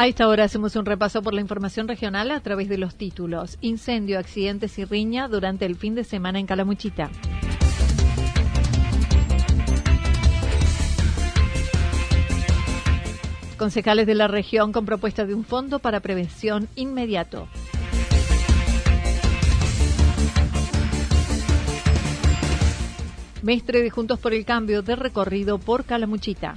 A esta hora hacemos un repaso por la información regional a través de los títulos. Incendio, accidentes y riña durante el fin de semana en Calamuchita. Concejales de la región con propuesta de un fondo para prevención inmediato. Mestre de Juntos por el Cambio de recorrido por Calamuchita.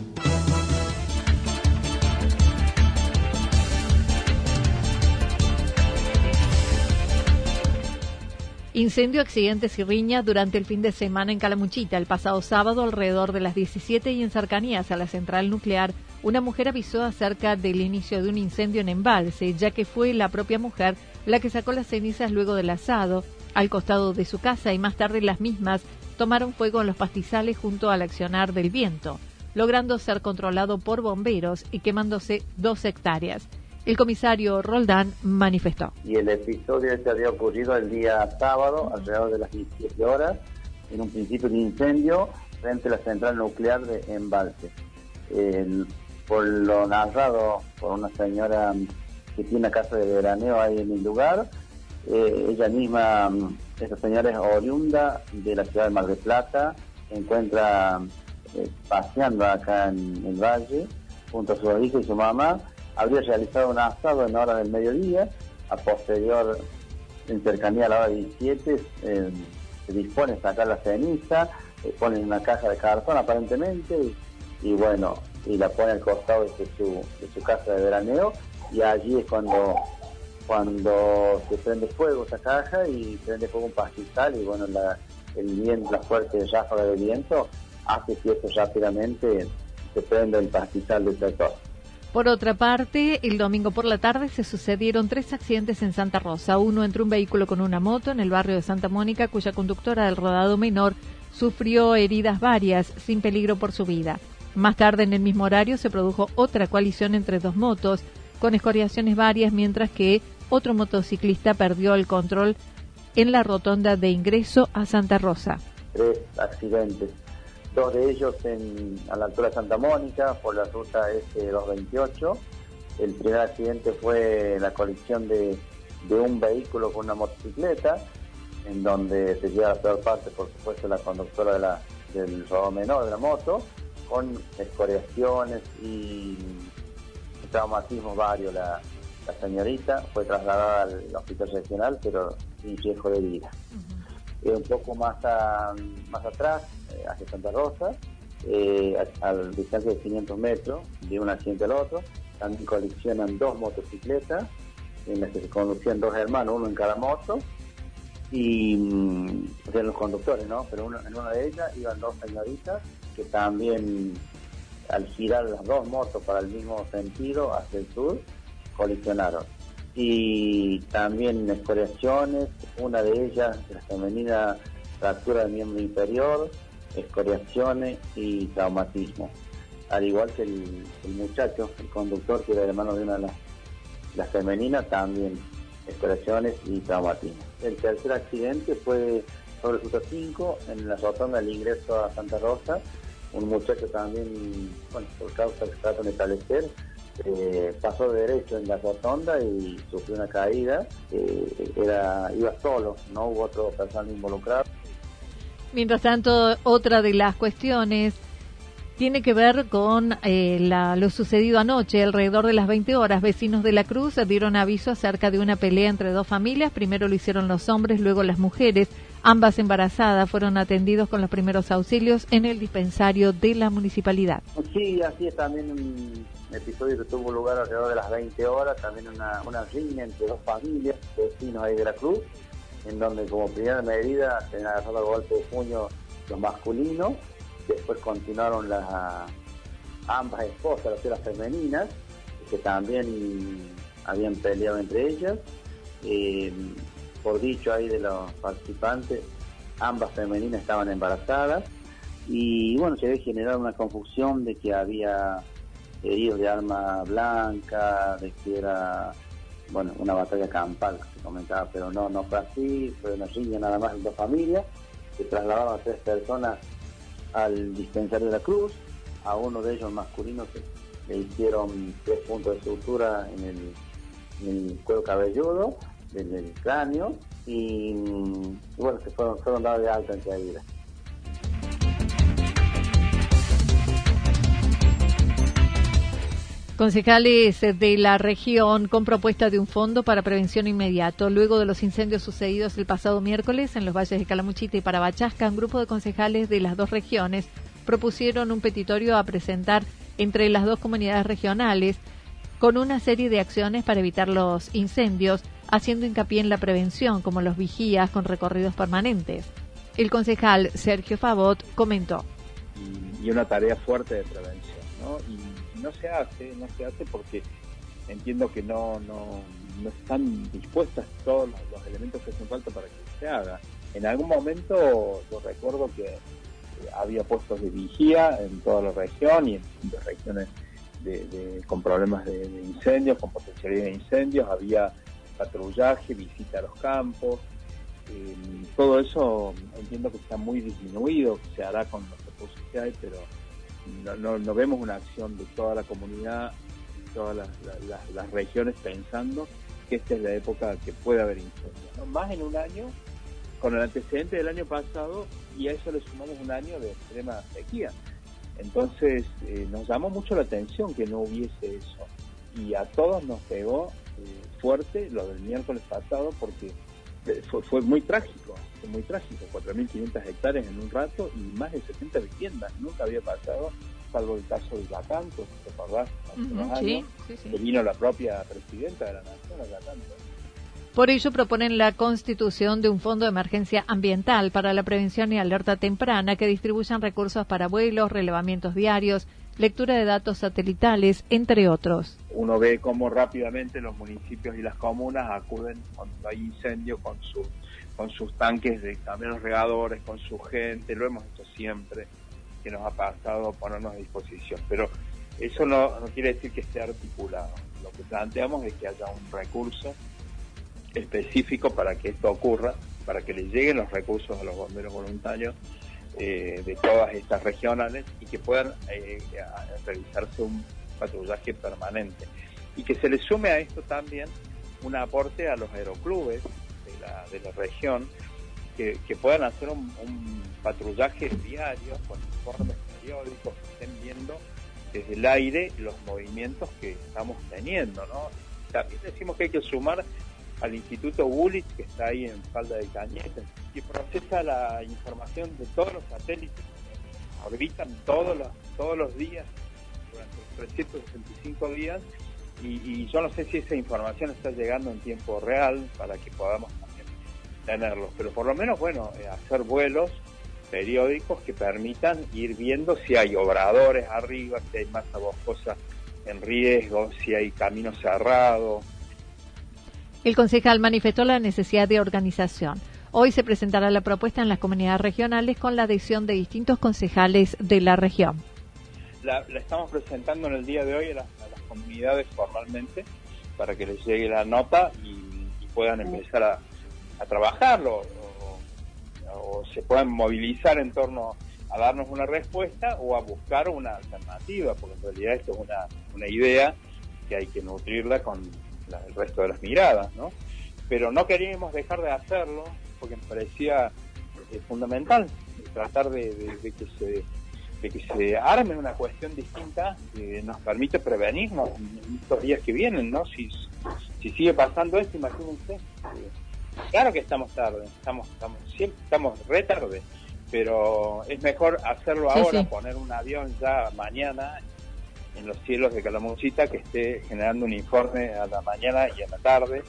Incendio, accidentes y riña durante el fin de semana en Calamuchita. El pasado sábado, alrededor de las 17 y en cercanías a la central nuclear, una mujer avisó acerca del inicio de un incendio en embalse, ya que fue la propia mujer la que sacó las cenizas luego del asado al costado de su casa y más tarde las mismas tomaron fuego en los pastizales junto al accionar del viento, logrando ser controlado por bomberos y quemándose dos hectáreas. El comisario Roldán manifestó. Y el episodio este había ocurrido el día sábado, alrededor de las 17 horas, en un principio de incendio frente a la central nuclear de Embalse. por lo narrado por una señora que tiene casa de veraneo ahí en el lugar, eh, ella misma, esta señora es oriunda de la ciudad de Mar del Plata, se encuentra eh, paseando acá en el valle junto a su hija y su mamá habría realizado un asado en la hora del mediodía, a posterior, a la hora 17, eh, se dispone a sacar la ceniza, eh, pone en una caja de cartón aparentemente, y, bueno, y la pone al costado de su, de su casa de veraneo, y allí es cuando cuando se prende fuego esa caja y prende fuego un pastizal y bueno la, el viento, la fuerte ráfaga de viento hace que esto rápidamente se prenda el pastizal del sector. Por otra parte, el domingo por la tarde se sucedieron tres accidentes en Santa Rosa. Uno entre un vehículo con una moto en el barrio de Santa Mónica, cuya conductora del rodado menor sufrió heridas varias, sin peligro por su vida. Más tarde, en el mismo horario, se produjo otra colisión entre dos motos, con escoriaciones varias, mientras que otro motociclista perdió el control en la rotonda de ingreso a Santa Rosa. Tres accidentes dos de ellos en, a la altura de Santa Mónica por la ruta S228. El primer accidente fue la colisión de, un vehículo con una motocicleta, en donde se lleva la peor parte, por supuesto, la conductora de la, del robo menor de la moto, con escoriaciones y traumatismos varios. La, señorita fue trasladada al hospital regional, pero sin riesgo de vida. Un poco más, más atrás, eh, hacia Santa Rosa, eh, a, distancia de 500 metros de un accidente al otro. También colisionan dos motocicletas en las que se conducían dos hermanos, uno en cada moto, y mm, o los conductores, ¿no? Pero en una de ellas iban dos señoritas que también al girar las dos motos para el mismo sentido hacia el sur, colisionaron. Y también escoriaciones, una de ellas, la femenina fractura del miembro inferior, escoriaciones y traumatismo. Al igual que el, muchacho, el conductor, que era hermano de una de las, femeninas, también escoriaciones y traumatismo. El tercer accidente fue sobre Ruta 5, en la rotonda del ingreso a Santa Rosa, un muchacho también, bueno, por causa que tratan de establecer, eh, pasó de derecho en la rotonda y sufrió una caída. Eh, era, iba solo, no hubo otro persona involucrado. Mientras tanto, otra de las cuestiones tiene que ver con eh, lo sucedido anoche, alrededor de las 20 horas. Vecinos de la Cruz dieron aviso acerca de una pelea entre dos familias. Primero lo hicieron los hombres, luego las mujeres. Ambas embarazadas fueron atendidos con los primeros auxilios en el dispensario de la municipalidad. Sí, así es también episodio que tuvo lugar alrededor de las 20 horas, también una, una riña entre dos familias, vecinos ahí de la Cruz, en donde como primera medida se han agarrado a golpe de puño los masculinos, después continuaron las ambas esposas, las femeninas, que también habían peleado entre ellas. Eh, por dicho ahí de los participantes, ambas femeninas estaban embarazadas y bueno, se había generado una confusión de que había heridos de arma blanca, de que era bueno una batalla campal, que comentaba, pero no, no fue así, fue una riña nada más de dos familias, se trasladaron a tres personas al dispensario de la Cruz, a uno de ellos masculino que le hicieron tres puntos de sutura en el, en cuero cabelludo del, el cráneo y, bueno, se fueron, fueron dados de alta en caída. Concejales de la región con propuesta de un fondo para prevención inmediato. Luego de los incendios sucedidos el pasado miércoles en los valles de Calamuchita y Parabachasca, un grupo de concejales de las dos regiones propusieron un petitorio a presentar entre las dos comunidades regionales con una serie de acciones para evitar los incendios haciendo hincapié en la prevención, como los vigías con recorridos permanentes. El concejal Sergio Favot comentó. Y una tarea fuerte de prevención, ¿no? No se hace, no se hace porque entiendo que no, no, no están dispuestas todos los, elementos que hacen falta para que se haga. En algún momento yo recuerdo que eh, había puestos de vigía en toda la región y en regiones de, con problemas de, incendios, con potencialidad de incendios, había patrullaje, visita a los campos, eh, todo eso entiendo que está muy disminuido, se hará con los recursos que hay, pero no, no, vemos una acción de toda la comunidad, todas las, regiones pensando que esta es la época que puede haber incendios. Más en un año, con el antecedente del año pasado, y a eso le sumamos un año de extrema sequía. Entonces eh, nos llamó mucho la atención que no hubiese eso. Y a todos nos pegó fuerte lo del miércoles pasado porque eh, fue, muy trágico, fue muy trágico, 4.500 hectáreas en un rato y más de 70 viviendas, nunca había pasado, salvo el caso de Yacanto, ¿te acordás? Hace que vino la propia presidenta de la nación a Yacanto. Por ello proponen la constitución de un fondo de emergencia ambiental para la prevención y alerta temprana que distribuyan recursos para vuelos, relevamientos diarios, lectura de datos satelitales, entre otros. Uno ve cómo rápidamente los municipios y las comunas acuden cuando hay incendio con, con sus tanques de camiones regadores, con su gente, lo hemos hecho siempre, que nos ha pasado ponernos a disposición. Pero eso no, no quiere decir que esté articulado. Lo que planteamos es que haya un recurso específico para que esto ocurra, para que le lleguen los recursos a los bomberos voluntarios eh, de todas estas regionales y que puedan eh, realizarse un patrullaje permanente. Y que se le sume a esto también un aporte a los aeroclubes de la, de la región que, puedan hacer un, patrullaje diario con informes periódicos que estén viendo desde el aire los movimientos que estamos teniendo. ¿no? También decimos que hay que sumar al Instituto Bullich, que está ahí en Falda de Cañete, y procesa la información de todos los satélites que orbitan todos los, todos los días, durante 365 días, y, yo no sé si esa información está llegando en tiempo real para que podamos también tenerlos, pero por lo menos, bueno, eh, hacer vuelos periódicos que permitan ir viendo si hay obradores arriba, si hay masa boscosa en riesgo, si hay caminos cerrados. El concejal manifestó la necesidad de organización. Hoy se presentará la propuesta en las comunidades regionales con la adhesión de distintos concejales de la región. La, estamos presentando en el día de hoy a las, comunidades formalmente para que les llegue la nota y, puedan empezar a, a trabajarlo o se puedan movilizar en torno a darnos una respuesta o a buscar una alternativa, porque en realidad esto es una, una idea que hay que nutrirla con el resto de las miradas, ¿no? Pero no queríamos dejar de hacerlo porque me parecía eh, fundamental tratar de, que se de que se arme una cuestión distinta que nos permite prevenirnos en estos días que vienen, ¿no? Si, si sigue pasando esto, imagínense. Eh, Claro que estamos tarde, estamos, estamos, siempre estamos re tarde, pero es mejor hacerlo ahora, poner un avión ya mañana en los cielos de Calamuchita que esté generando un informe a la mañana y a la tarde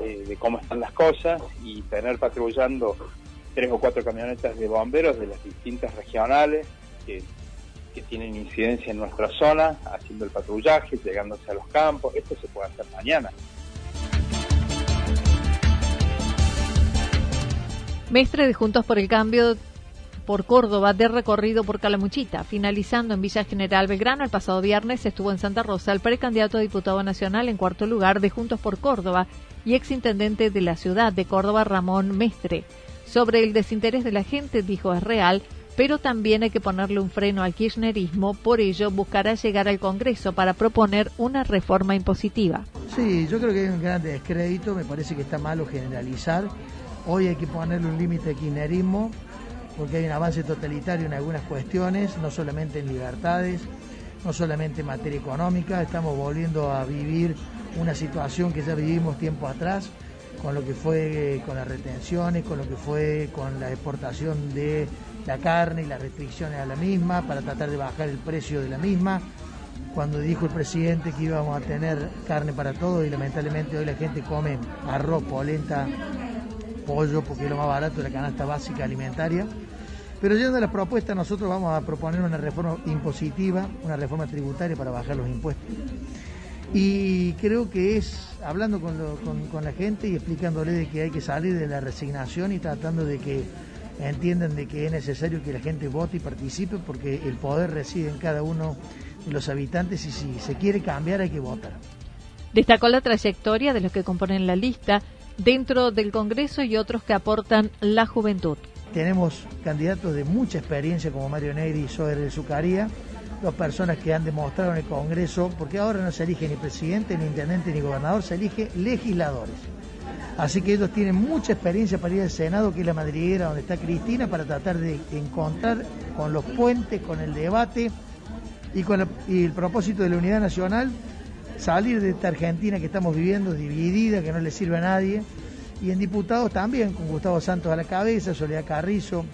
eh, de cómo están las cosas y tener patrullando tres o cuatro camionetas de bomberos de las distintas regionales que, tienen incidencia en nuestra zona, haciendo el patrullaje, llegándose a los campos. Esto se puede hacer mañana. Mestre de Juntos por el Cambio por Córdoba de recorrido por Calamuchita, finalizando en Villa General Belgrano el pasado viernes estuvo en Santa Rosa el precandidato a diputado nacional en cuarto lugar de Juntos por Córdoba y exintendente de la ciudad de Córdoba Ramón Mestre. Sobre el desinterés de la gente dijo es real, pero también hay que ponerle un freno al kirchnerismo, por ello buscará llegar al Congreso para proponer una reforma impositiva. Sí, yo creo que hay un gran descrédito, me parece que está malo generalizar. Hoy hay que ponerle un límite de kirchnerismo porque hay un avance totalitario en algunas cuestiones, no solamente en libertades, no solamente en materia económica, estamos volviendo a vivir una situación que ya vivimos tiempo atrás, con lo que fue con las retenciones, con lo que fue con la exportación de la carne y las restricciones a la misma para tratar de bajar el precio de la misma. Cuando dijo el presidente que íbamos a tener carne para todos y lamentablemente hoy la gente come arroz, polenta, pollo porque es lo más barato de la canasta básica alimentaria. Pero yendo a la propuesta, nosotros vamos a proponer una reforma impositiva, una reforma tributaria para bajar los impuestos. Y creo que es hablando con, con, la gente y explicándole de que hay que salir de la resignación y tratando de que entiendan de que es necesario que la gente vote y participe porque el poder reside en cada uno de los habitantes y si se quiere cambiar hay que votar. Destacó la trayectoria de los que componen la lista dentro del Congreso y otros que aportan la juventud. Tenemos candidatos de mucha experiencia como Mario Negri y Soder de Zucaría, dos personas que han demostrado en el Congreso, porque ahora no se elige ni presidente, ni intendente, ni gobernador, se elige legisladores. Así que ellos tienen mucha experiencia para ir al Senado, que es la madriguera donde está Cristina, para tratar de encontrar con los puentes, con el debate y con el propósito de la unidad nacional salir de esta Argentina que estamos viviendo, dividida, que no le sirve a nadie. Y en diputados también, con Gustavo Santos a la cabeza, Soledad Carrizo,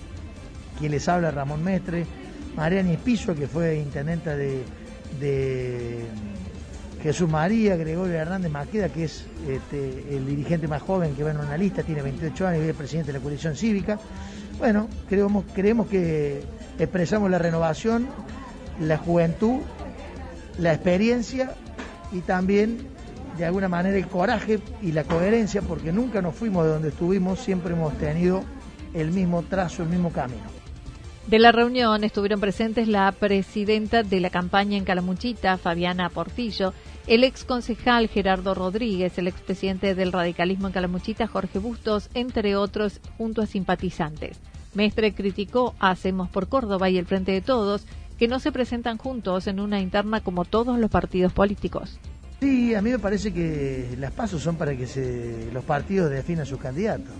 quien les habla, Ramón Mestre, Mariana Espiso, que fue intendenta de, Jesús María, Gregorio Hernández Maqueda, que es este, el dirigente más joven que va en una lista, tiene 28 años y es presidente de la coalición cívica. Bueno, creemos, creemos que expresamos la renovación, la juventud, la experiencia y también de alguna manera el coraje y la coherencia, porque nunca nos fuimos de donde estuvimos, siempre hemos tenido el mismo trazo, el mismo camino. De la reunión estuvieron presentes la presidenta de la campaña en Calamuchita, Fabiana Portillo, el ex concejal Gerardo Rodríguez, el expresidente del radicalismo en Calamuchita, Jorge Bustos, entre otros, junto a simpatizantes. Mestre criticó a Hacemos por Córdoba y el Frente de Todos que no se presentan juntos en una interna como todos los partidos políticos. Sí, a mí me parece que las pasos son para que los partidos definan sus candidatos.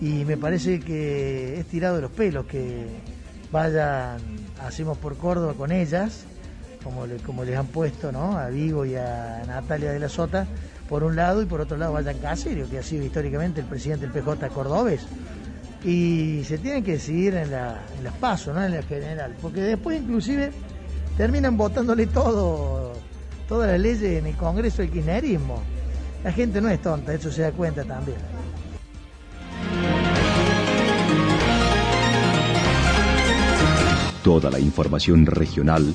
Y me parece que es tirado de los pelos que vayan, hacemos por Córdoba con ellas, como, les han puesto a Vigo y a Natalia de la Sota, por un lado, y por otro lado vayan Caserio, que ha sido históricamente el presidente del PJ cordobés y se tienen que decidir en, la, las pasos, no en la general, porque después inclusive terminan votándole todo, todas las leyes en el Congreso del kirchnerismo. La gente no es tonta, eso se da cuenta también. Toda la información regional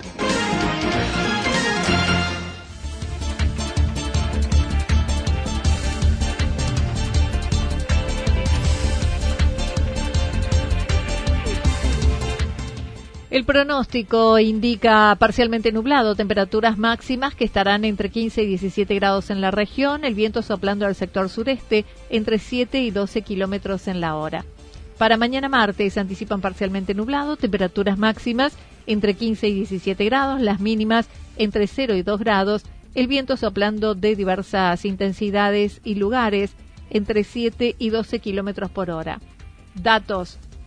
El pronóstico indica parcialmente nublado, temperaturas máximas que estarán entre 15 y 17 grados en la región, el viento soplando al sector sureste entre 7 y 12 kilómetros en la hora. Para mañana martes anticipan parcialmente nublado, temperaturas máximas entre 15 y 17 grados, las mínimas entre 0 y 2 grados, el viento soplando de diversas intensidades y lugares entre 7 y 12 kilómetros por hora. Datos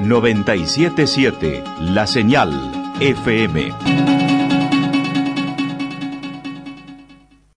977 La Señal FM.